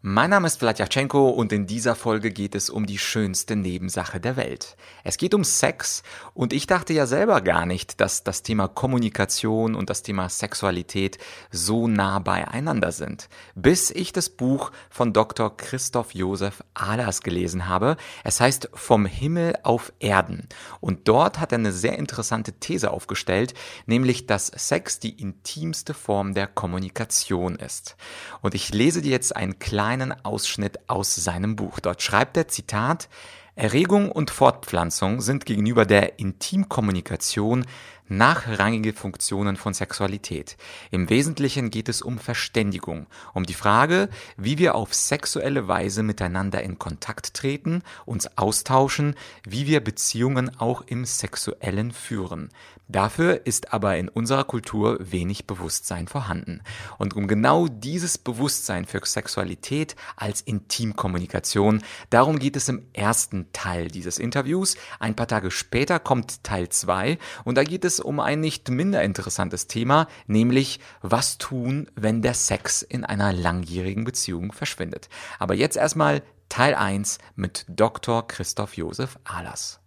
Mein Name ist Vladyachenko und in dieser Folge geht es um die schönste Nebensache der Welt. Es geht um Sex und ich dachte ja selber gar nicht, dass das Thema Kommunikation und das Thema Sexualität so nah beieinander sind. Bis ich das Buch von Dr. Christoph Josef Ahlers gelesen habe. Es heißt Vom Himmel auf Erden. Und dort hat er eine sehr interessante These aufgestellt, nämlich dass Sex die intimste Form der Kommunikation ist. Und ich lese dir jetzt einen kleinen kleinen Ausschnitt aus seinem Buch. Dort schreibt er Zitat Erregung und Fortpflanzung sind gegenüber der Intimkommunikation nachrangige Funktionen von Sexualität. Im Wesentlichen geht es um Verständigung, um die Frage, wie wir auf sexuelle Weise miteinander in Kontakt treten, uns austauschen, wie wir Beziehungen auch im sexuellen führen. Dafür ist aber in unserer Kultur wenig Bewusstsein vorhanden. Und um genau dieses Bewusstsein für Sexualität als Intimkommunikation, darum geht es im ersten Teil dieses Interviews. Ein paar Tage später kommt Teil 2 und da geht es um ein nicht minder interessantes Thema, nämlich was tun, wenn der Sex in einer langjährigen Beziehung verschwindet. Aber jetzt erstmal Teil 1 mit Dr. Christoph Josef Ahlers.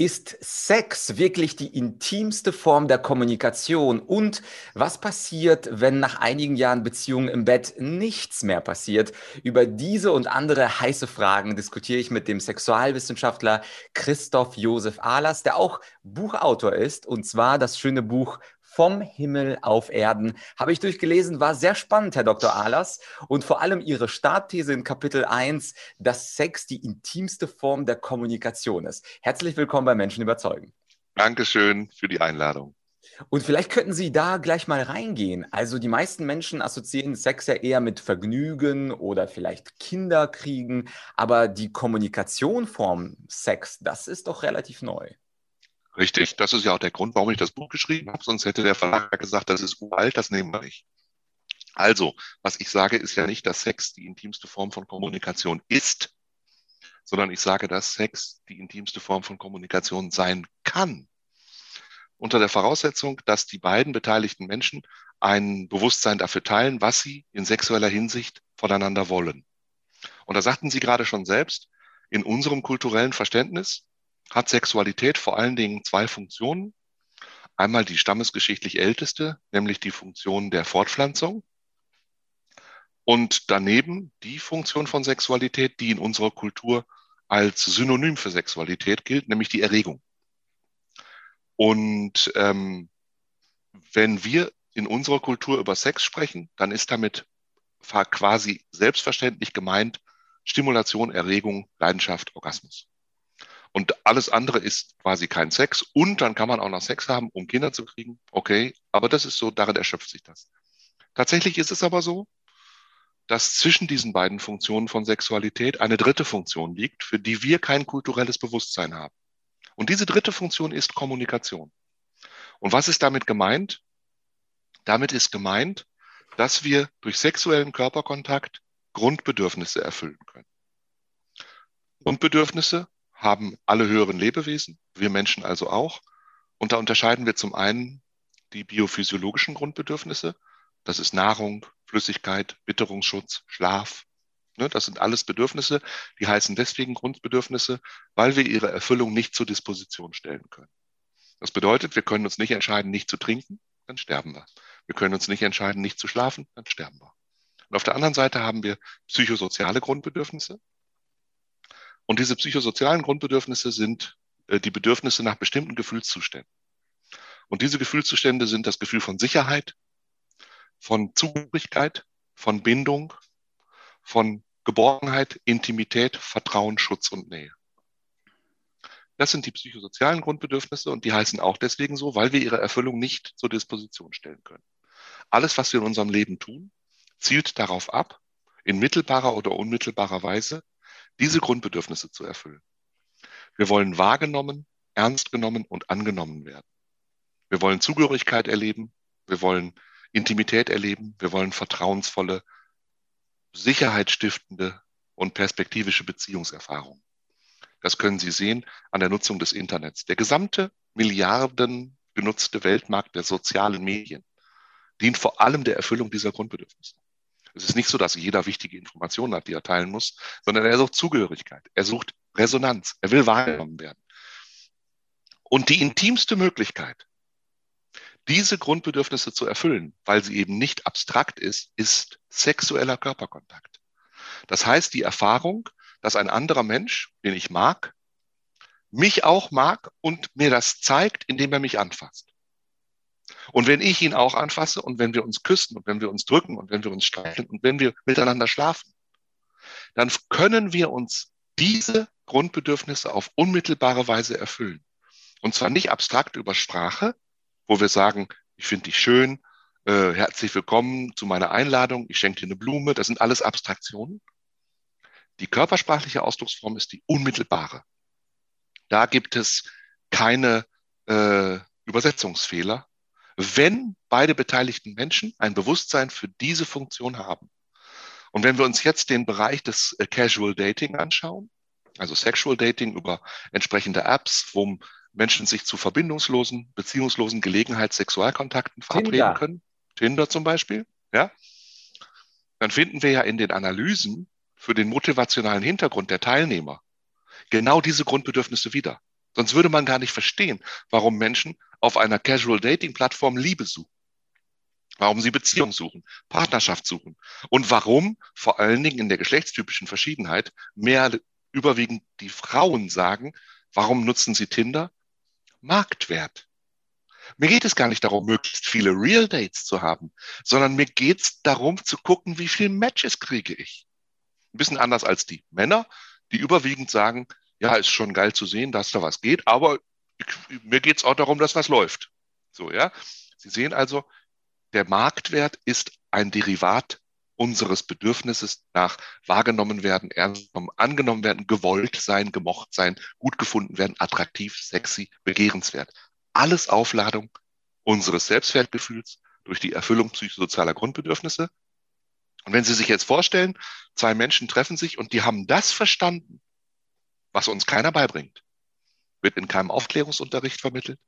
Ist Sex wirklich die intimste Form der Kommunikation? Und was passiert, wenn nach einigen Jahren Beziehung im Bett nichts mehr passiert? Über diese und andere heiße Fragen diskutiere ich mit dem Sexualwissenschaftler Christoph Josef Ahlers, der auch Buchautor ist, und zwar das schöne Buch vom Himmel auf Erden. Habe ich durchgelesen, war sehr spannend, Herr Dr. Ahlers. Und vor allem Ihre Startthese in Kapitel 1, dass Sex die intimste Form der Kommunikation ist. Herzlich willkommen bei Menschen überzeugen. Dankeschön für die Einladung. Und vielleicht könnten Sie da gleich mal reingehen. Also die meisten Menschen assoziieren Sex ja eher mit Vergnügen oder vielleicht Kinderkriegen, aber die Kommunikation vom Sex, das ist doch relativ neu. Richtig, das ist ja auch der Grund, warum ich das Buch geschrieben habe, sonst hätte der Verlag gesagt, das ist uralt, das nehmen wir nicht. Also, was ich sage, ist ja nicht, dass Sex die intimste Form von Kommunikation ist, sondern ich sage, dass Sex die intimste Form von Kommunikation sein kann. Unter der Voraussetzung, dass die beiden beteiligten Menschen ein Bewusstsein dafür teilen, was sie in sexueller Hinsicht voneinander wollen. Und da sagten Sie gerade schon selbst, in unserem kulturellen Verständnis hat Sexualität vor allen Dingen zwei Funktionen. Einmal die stammesgeschichtlich älteste, nämlich die Funktion der Fortpflanzung. Und daneben die Funktion von Sexualität, die in unserer Kultur als Synonym für Sexualität gilt, nämlich die Erregung. Und ähm, wenn wir in unserer Kultur über Sex sprechen, dann ist damit quasi selbstverständlich gemeint Stimulation, Erregung, Leidenschaft, Orgasmus. Und alles andere ist quasi kein Sex. Und dann kann man auch noch Sex haben, um Kinder zu kriegen. Okay, aber das ist so, darin erschöpft sich das. Tatsächlich ist es aber so, dass zwischen diesen beiden Funktionen von Sexualität eine dritte Funktion liegt, für die wir kein kulturelles Bewusstsein haben. Und diese dritte Funktion ist Kommunikation. Und was ist damit gemeint? Damit ist gemeint, dass wir durch sexuellen Körperkontakt Grundbedürfnisse erfüllen können. Grundbedürfnisse haben alle höheren Lebewesen, wir Menschen also auch. Und da unterscheiden wir zum einen die biophysiologischen Grundbedürfnisse. Das ist Nahrung, Flüssigkeit, Witterungsschutz, Schlaf. Ne, das sind alles Bedürfnisse, die heißen deswegen Grundbedürfnisse, weil wir ihre Erfüllung nicht zur Disposition stellen können. Das bedeutet, wir können uns nicht entscheiden, nicht zu trinken, dann sterben wir. Wir können uns nicht entscheiden, nicht zu schlafen, dann sterben wir. Und auf der anderen Seite haben wir psychosoziale Grundbedürfnisse. Und diese psychosozialen Grundbedürfnisse sind äh, die Bedürfnisse nach bestimmten Gefühlszuständen. Und diese Gefühlszustände sind das Gefühl von Sicherheit, von Zugehörigkeit, von Bindung, von Geborgenheit, Intimität, Vertrauen, Schutz und Nähe. Das sind die psychosozialen Grundbedürfnisse und die heißen auch deswegen so, weil wir ihre Erfüllung nicht zur Disposition stellen können. Alles, was wir in unserem Leben tun, zielt darauf ab, in mittelbarer oder unmittelbarer Weise diese Grundbedürfnisse zu erfüllen. Wir wollen wahrgenommen, ernst genommen und angenommen werden. Wir wollen Zugehörigkeit erleben, wir wollen Intimität erleben, wir wollen vertrauensvolle, sicherheitsstiftende und perspektivische Beziehungserfahrungen. Das können Sie sehen an der Nutzung des Internets. Der gesamte Milliarden genutzte Weltmarkt der sozialen Medien dient vor allem der Erfüllung dieser Grundbedürfnisse. Es ist nicht so, dass jeder wichtige Informationen hat, die er teilen muss, sondern er sucht Zugehörigkeit, er sucht Resonanz, er will wahrgenommen werden. Und die intimste Möglichkeit, diese Grundbedürfnisse zu erfüllen, weil sie eben nicht abstrakt ist, ist sexueller Körperkontakt. Das heißt, die Erfahrung, dass ein anderer Mensch, den ich mag, mich auch mag und mir das zeigt, indem er mich anfasst. Und wenn ich ihn auch anfasse und wenn wir uns küssen und wenn wir uns drücken und wenn wir uns streicheln und wenn wir miteinander schlafen, dann können wir uns diese Grundbedürfnisse auf unmittelbare Weise erfüllen. Und zwar nicht abstrakt über Sprache, wo wir sagen, ich finde dich schön, äh, herzlich willkommen zu meiner Einladung, ich schenke dir eine Blume, das sind alles Abstraktionen. Die körpersprachliche Ausdrucksform ist die unmittelbare. Da gibt es keine äh, Übersetzungsfehler, wenn beide beteiligten Menschen ein Bewusstsein für diese Funktion haben. Und wenn wir uns jetzt den Bereich des äh, Casual Dating anschauen, also Sexual Dating über entsprechende Apps, wo Menschen sich zu verbindungslosen, beziehungslosen Gelegenheitssexualkontakten verabreden Tinder. können, Tinder zum Beispiel, ja, dann finden wir ja in den Analysen für den motivationalen Hintergrund der Teilnehmer genau diese Grundbedürfnisse wieder. Sonst würde man gar nicht verstehen, warum Menschen auf einer Casual Dating Plattform Liebe suchen. Warum sie Beziehung suchen, Partnerschaft suchen. Und warum vor allen Dingen in der geschlechtstypischen Verschiedenheit mehr überwiegend die Frauen sagen, warum nutzen sie Tinder? Marktwert. Mir geht es gar nicht darum, möglichst viele Real Dates zu haben, sondern mir geht es darum zu gucken, wie viele Matches kriege ich. Ein bisschen anders als die Männer, die überwiegend sagen, ja, ist schon geil zu sehen, dass da was geht, aber ich, mir geht es auch darum, dass was läuft. So, ja. Sie sehen also, der Marktwert ist ein Derivat unseres Bedürfnisses nach wahrgenommen werden, ernst genommen, angenommen werden, gewollt sein, gemocht sein, gut gefunden werden, attraktiv, sexy, begehrenswert. Alles Aufladung unseres Selbstwertgefühls durch die Erfüllung psychosozialer Grundbedürfnisse. Und wenn Sie sich jetzt vorstellen, zwei Menschen treffen sich und die haben das verstanden, was uns keiner beibringt. Wird in keinem Aufklärungsunterricht vermittelt,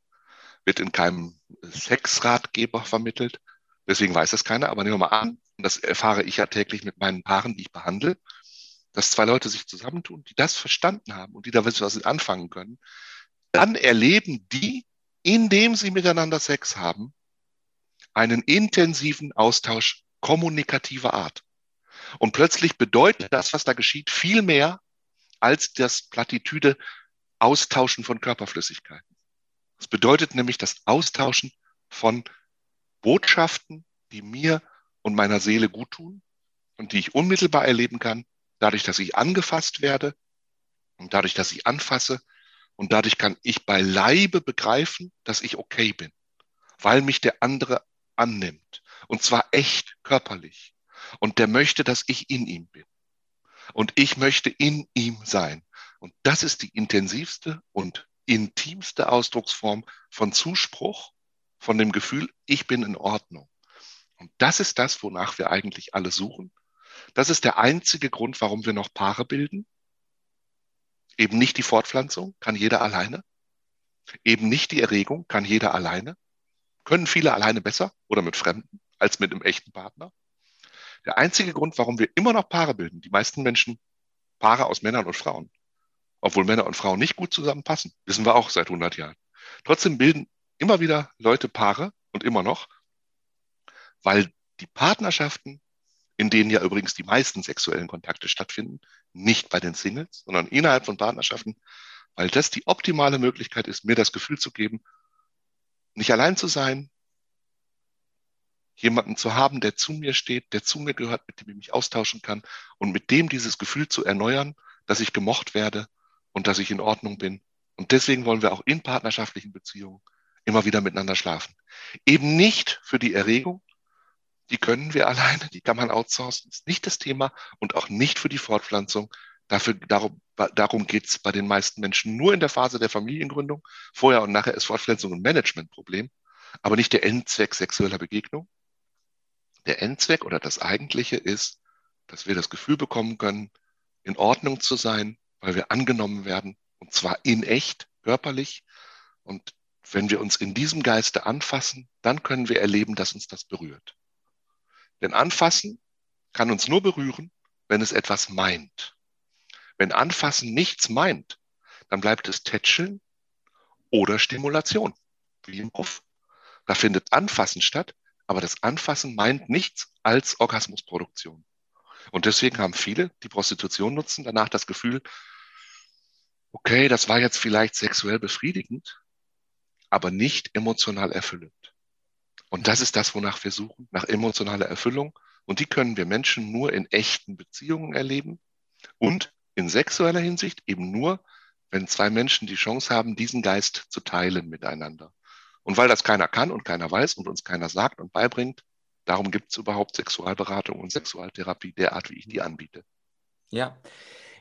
wird in keinem Sexratgeber vermittelt. Deswegen weiß das keiner. Aber nehmen wir mal an, und das erfahre ich ja täglich mit meinen Paaren, die ich behandle, dass zwei Leute sich zusammentun, die das verstanden haben und die da was anfangen können. Dann erleben die, indem sie miteinander Sex haben, einen intensiven Austausch kommunikativer Art. Und plötzlich bedeutet das, was da geschieht, viel mehr als das Plattitüde Austauschen von Körperflüssigkeiten. Das bedeutet nämlich das Austauschen von Botschaften, die mir und meiner Seele gut tun und die ich unmittelbar erleben kann, dadurch, dass ich angefasst werde und dadurch, dass ich anfasse und dadurch kann ich bei Leibe begreifen, dass ich okay bin, weil mich der andere annimmt und zwar echt körperlich und der möchte, dass ich in ihm bin und ich möchte in ihm sein. Und das ist die intensivste und intimste Ausdrucksform von Zuspruch, von dem Gefühl, ich bin in Ordnung. Und das ist das, wonach wir eigentlich alle suchen. Das ist der einzige Grund, warum wir noch Paare bilden. Eben nicht die Fortpflanzung, kann jeder alleine. Eben nicht die Erregung, kann jeder alleine. Können viele alleine besser oder mit Fremden als mit einem echten Partner. Der einzige Grund, warum wir immer noch Paare bilden, die meisten Menschen Paare aus Männern und Frauen, obwohl Männer und Frauen nicht gut zusammenpassen, wissen wir auch seit 100 Jahren. Trotzdem bilden immer wieder Leute Paare und immer noch, weil die Partnerschaften, in denen ja übrigens die meisten sexuellen Kontakte stattfinden, nicht bei den Singles, sondern innerhalb von Partnerschaften, weil das die optimale Möglichkeit ist, mir das Gefühl zu geben, nicht allein zu sein, jemanden zu haben, der zu mir steht, der zu mir gehört, mit dem ich mich austauschen kann und mit dem dieses Gefühl zu erneuern, dass ich gemocht werde und dass ich in Ordnung bin. Und deswegen wollen wir auch in partnerschaftlichen Beziehungen immer wieder miteinander schlafen. Eben nicht für die Erregung, die können wir alleine, die kann man outsourcen, ist nicht das Thema und auch nicht für die Fortpflanzung. Dafür, darum darum geht es bei den meisten Menschen nur in der Phase der Familiengründung. Vorher und nachher ist Fortpflanzung ein Managementproblem, aber nicht der Endzweck sexueller Begegnung. Der Endzweck oder das Eigentliche ist, dass wir das Gefühl bekommen können, in Ordnung zu sein, weil wir angenommen werden, und zwar in echt, körperlich. Und wenn wir uns in diesem Geiste anfassen, dann können wir erleben, dass uns das berührt. Denn anfassen kann uns nur berühren, wenn es etwas meint. Wenn anfassen nichts meint, dann bleibt es Tätscheln oder Stimulation, wie im Puff. Da findet Anfassen statt, aber das Anfassen meint nichts als Orgasmusproduktion. Und deswegen haben viele, die Prostitution nutzen, danach das Gefühl, okay, das war jetzt vielleicht sexuell befriedigend, aber nicht emotional erfüllend. Und das ist das, wonach wir suchen, nach emotionaler Erfüllung. Und die können wir Menschen nur in echten Beziehungen erleben und in sexueller Hinsicht eben nur, wenn zwei Menschen die Chance haben, diesen Geist zu teilen miteinander. Und weil das keiner kann und keiner weiß und uns keiner sagt und beibringt, darum gibt es überhaupt Sexualberatung und Sexualtherapie derart, wie ich die anbiete. Ja.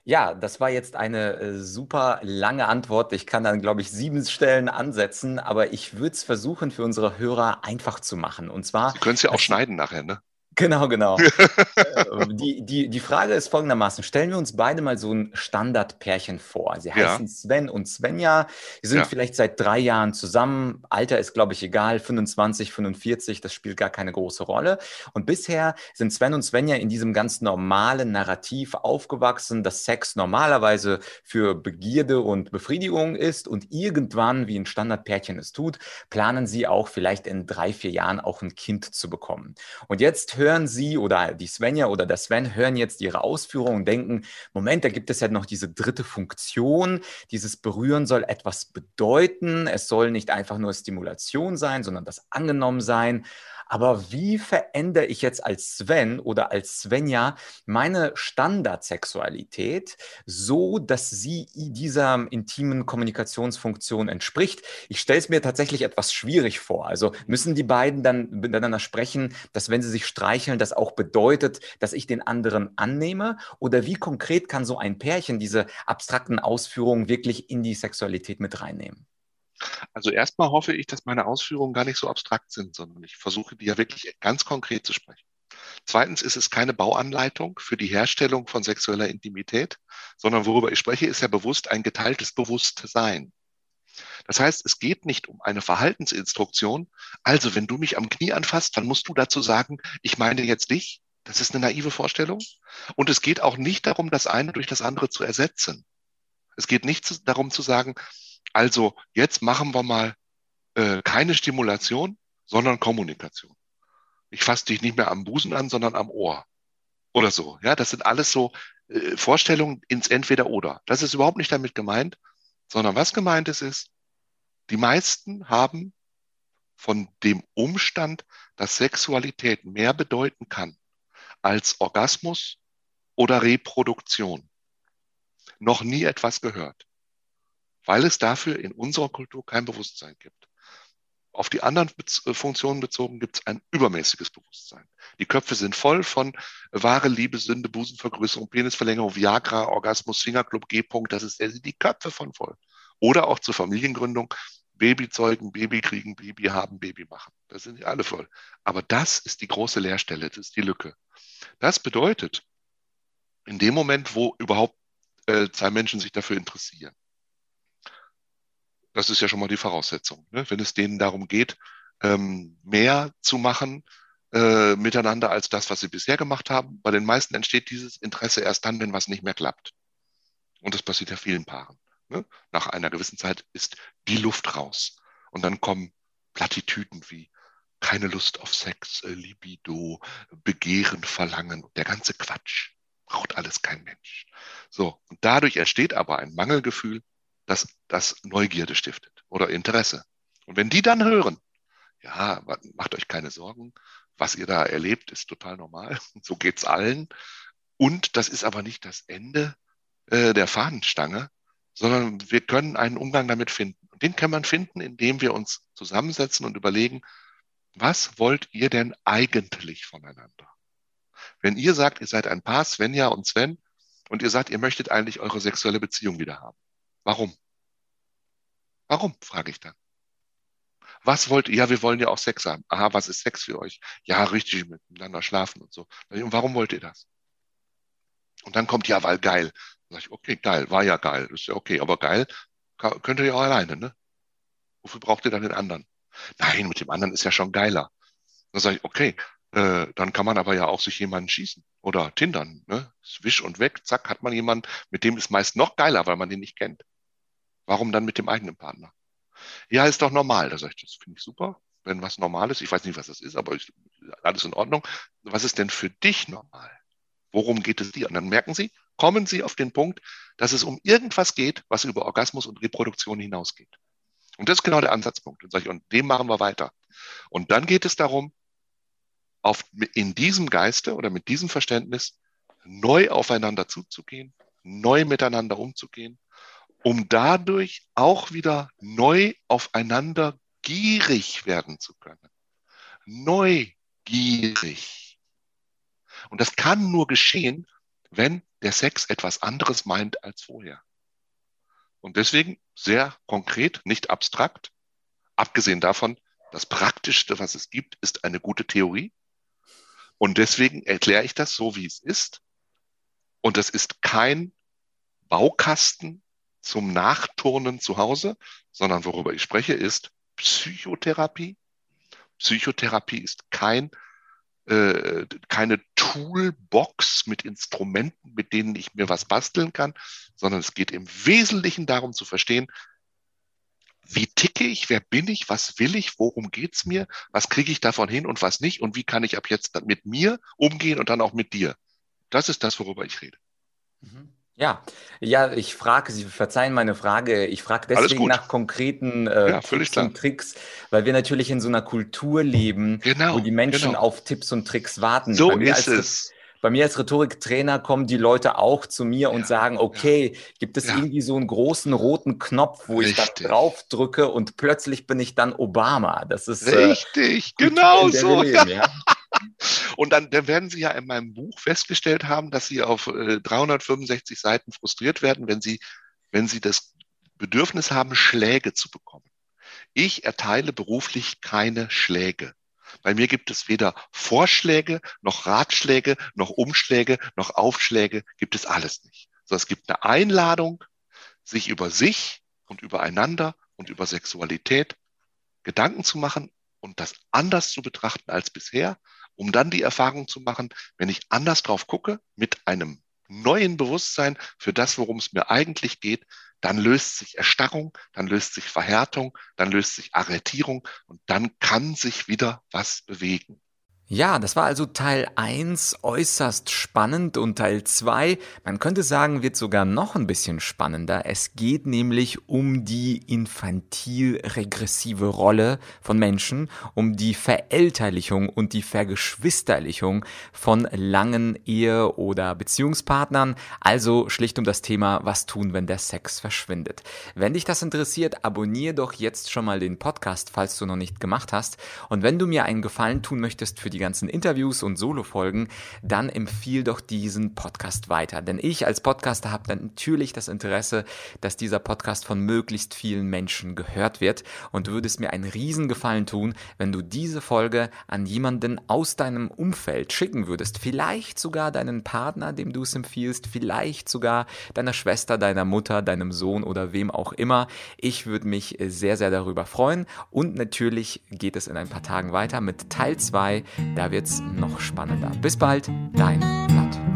Ja, das war jetzt eine äh, super lange Antwort. Ich kann dann, glaube ich, sieben Stellen ansetzen, aber ich würde es versuchen, für unsere Hörer einfach zu machen. Und zwar. Sie können es ja auch schneiden nachher, ne? Genau, genau. Äh, die, die, die Frage ist folgendermaßen: Stellen wir uns beide mal so ein Standardpärchen vor. Sie heißen ja. Sven und Svenja. Sie sind ja. vielleicht seit drei Jahren zusammen. Alter ist, glaube ich, egal. 25, 45, das spielt gar keine große Rolle. Und bisher sind Sven und Svenja in diesem ganz normalen Narrativ aufgewachsen, dass Sex normalerweise für Begierde und Befriedigung ist. Und irgendwann, wie ein Standardpärchen es tut, planen sie auch vielleicht in drei, vier Jahren auch ein Kind zu bekommen. Und jetzt hören Sie oder die Svenja oder der Sven hören jetzt Ihre Ausführungen und denken, Moment, da gibt es ja noch diese dritte Funktion. Dieses Berühren soll etwas bedeuten. Es soll nicht einfach nur Stimulation sein, sondern das angenommen sein. Aber wie verändere ich jetzt als Sven oder als Svenja meine Standardsexualität so, dass sie dieser intimen Kommunikationsfunktion entspricht? Ich stelle es mir tatsächlich etwas schwierig vor. Also müssen die beiden dann miteinander sprechen, dass wenn sie sich streicheln, das auch bedeutet, dass ich den anderen annehme? Oder wie konkret kann so ein Pärchen diese abstrakten Ausführungen wirklich in die Sexualität mit reinnehmen? Also erstmal hoffe ich, dass meine Ausführungen gar nicht so abstrakt sind, sondern ich versuche die ja wirklich ganz konkret zu sprechen. Zweitens ist es keine Bauanleitung für die Herstellung von sexueller Intimität, sondern worüber ich spreche, ist ja bewusst ein geteiltes Bewusstsein. Das heißt, es geht nicht um eine Verhaltensinstruktion. Also, wenn du mich am Knie anfasst, dann musst du dazu sagen, ich meine jetzt dich. Das ist eine naive Vorstellung. Und es geht auch nicht darum, das eine durch das andere zu ersetzen. Es geht nicht darum zu sagen, also jetzt machen wir mal äh, keine Stimulation, sondern Kommunikation. Ich fasse dich nicht mehr am Busen an, sondern am Ohr. Oder so. Ja, das sind alles so äh, Vorstellungen ins Entweder-Oder. Das ist überhaupt nicht damit gemeint, sondern was gemeint ist, ist, die meisten haben von dem Umstand, dass Sexualität mehr bedeuten kann als Orgasmus oder Reproduktion, noch nie etwas gehört weil es dafür in unserer Kultur kein Bewusstsein gibt. Auf die anderen Be Funktionen bezogen gibt es ein übermäßiges Bewusstsein. Die Köpfe sind voll von wahre Liebe, Sünde, Busenvergrößerung, Penisverlängerung, Viagra, Orgasmus, Fingerclub, G-Punkt, das ist der, die Köpfe von voll. Oder auch zur Familiengründung, Baby zeugen, Baby kriegen, Baby haben, Baby machen. Da sind die alle voll. Aber das ist die große Leerstelle, das ist die Lücke. Das bedeutet, in dem Moment, wo überhaupt äh, zwei Menschen sich dafür interessieren, das ist ja schon mal die Voraussetzung. Ne? Wenn es denen darum geht, ähm, mehr zu machen äh, miteinander als das, was sie bisher gemacht haben. Bei den meisten entsteht dieses Interesse erst dann, wenn was nicht mehr klappt. Und das passiert ja vielen Paaren. Ne? Nach einer gewissen Zeit ist die Luft raus. Und dann kommen Plattitüden wie keine Lust auf Sex, äh, Libido, Begehren, Verlangen, der ganze Quatsch. Braucht alles kein Mensch. So, und dadurch entsteht aber ein Mangelgefühl das, das Neugierde stiftet oder Interesse. Und wenn die dann hören, ja, macht euch keine Sorgen, was ihr da erlebt, ist total normal, so geht's allen. Und das ist aber nicht das Ende äh, der Fahnenstange, sondern wir können einen Umgang damit finden. Und den kann man finden, indem wir uns zusammensetzen und überlegen, was wollt ihr denn eigentlich voneinander? Wenn ihr sagt, ihr seid ein Paar, Svenja und Sven, und ihr sagt, ihr möchtet eigentlich eure sexuelle Beziehung wieder haben. Warum? Warum, frage ich dann. Was wollt ihr? Ja, wir wollen ja auch Sex haben. Aha, was ist Sex für euch? Ja, richtig miteinander schlafen und so. Und warum wollt ihr das? Und dann kommt ja, weil geil. Dann sag ich, okay, geil, war ja geil, ist ja okay, aber geil könnt ihr ja auch alleine, ne? Wofür braucht ihr dann den anderen? Nein, mit dem anderen ist ja schon geiler. Dann sage ich, okay, äh, dann kann man aber ja auch sich jemanden schießen oder tindern. Ne? Wisch und weg, zack, hat man jemanden, mit dem ist meist noch geiler, weil man den nicht kennt. Warum dann mit dem eigenen Partner? Ja, ist doch normal. Da sage ich, das finde ich super. Wenn was normal ist, ich weiß nicht, was das ist, aber ich, alles in Ordnung. Was ist denn für dich normal? Worum geht es dir? Und dann merken Sie, kommen Sie auf den Punkt, dass es um irgendwas geht, was über Orgasmus und Reproduktion hinausgeht. Und das ist genau der Ansatzpunkt. Und, ich, und dem machen wir weiter. Und dann geht es darum, auf, in diesem Geiste oder mit diesem Verständnis neu aufeinander zuzugehen, neu miteinander umzugehen, um dadurch auch wieder neu aufeinander gierig werden zu können. Neugierig. Und das kann nur geschehen, wenn der Sex etwas anderes meint als vorher. Und deswegen sehr konkret, nicht abstrakt. Abgesehen davon, das Praktischste, was es gibt, ist eine gute Theorie. Und deswegen erkläre ich das so, wie es ist. Und das ist kein Baukasten zum Nachturnen zu Hause, sondern worüber ich spreche, ist Psychotherapie. Psychotherapie ist kein, äh, keine Toolbox mit Instrumenten, mit denen ich mir was basteln kann, sondern es geht im Wesentlichen darum zu verstehen, wie ticke ich, wer bin ich, was will ich, worum geht's mir, was kriege ich davon hin und was nicht und wie kann ich ab jetzt mit mir umgehen und dann auch mit dir. Das ist das, worüber ich rede. Mhm. Ja, ja, ich frage, Sie verzeihen meine Frage, ich frage deswegen nach konkreten äh, ja, Tipps und Tricks, weil wir natürlich in so einer Kultur leben, genau, wo die Menschen genau. auf Tipps und Tricks warten. So ist es bei mir als Rhetoriktrainer kommen die Leute auch zu mir ja, und sagen, okay, ja, gibt es ja. irgendwie so einen großen roten Knopf, wo Richtig. ich da drauf drücke und plötzlich bin ich dann Obama. Das ist äh, Richtig, äh, genau so. Leben, und dann, dann, werden Sie ja in meinem Buch festgestellt haben, dass Sie auf äh, 365 Seiten frustriert werden, wenn Sie, wenn Sie das Bedürfnis haben, Schläge zu bekommen. Ich erteile beruflich keine Schläge. Bei mir gibt es weder Vorschläge, noch Ratschläge, noch Umschläge, noch Aufschläge, gibt es alles nicht. So, es gibt eine Einladung, sich über sich und übereinander und über Sexualität Gedanken zu machen und das anders zu betrachten als bisher, um dann die Erfahrung zu machen, wenn ich anders drauf gucke, mit einem neuen Bewusstsein für das, worum es mir eigentlich geht, dann löst sich Erstarrung, dann löst sich Verhärtung, dann löst sich Arretierung und dann kann sich wieder was bewegen. Ja, das war also Teil 1 äußerst spannend und Teil 2, man könnte sagen, wird sogar noch ein bisschen spannender. Es geht nämlich um die infantil-regressive Rolle von Menschen, um die Verälterlichung und die Vergeschwisterlichung von langen Ehe- oder Beziehungspartnern, also schlicht um das Thema, was tun, wenn der Sex verschwindet. Wenn dich das interessiert, abonniere doch jetzt schon mal den Podcast, falls du noch nicht gemacht hast. Und wenn du mir einen Gefallen tun möchtest für die ganzen Interviews und Solo-Folgen, dann empfiehl doch diesen Podcast weiter. Denn ich als Podcaster habe natürlich das Interesse, dass dieser Podcast von möglichst vielen Menschen gehört wird. Und du würdest mir einen Riesengefallen tun, wenn du diese Folge an jemanden aus deinem Umfeld schicken würdest. Vielleicht sogar deinen Partner, dem du es empfiehlst, vielleicht sogar deiner Schwester, deiner Mutter, deinem Sohn oder wem auch immer. Ich würde mich sehr, sehr darüber freuen. Und natürlich geht es in ein paar Tagen weiter mit Teil 2 da wird's noch spannender. Bis bald, dein Matt.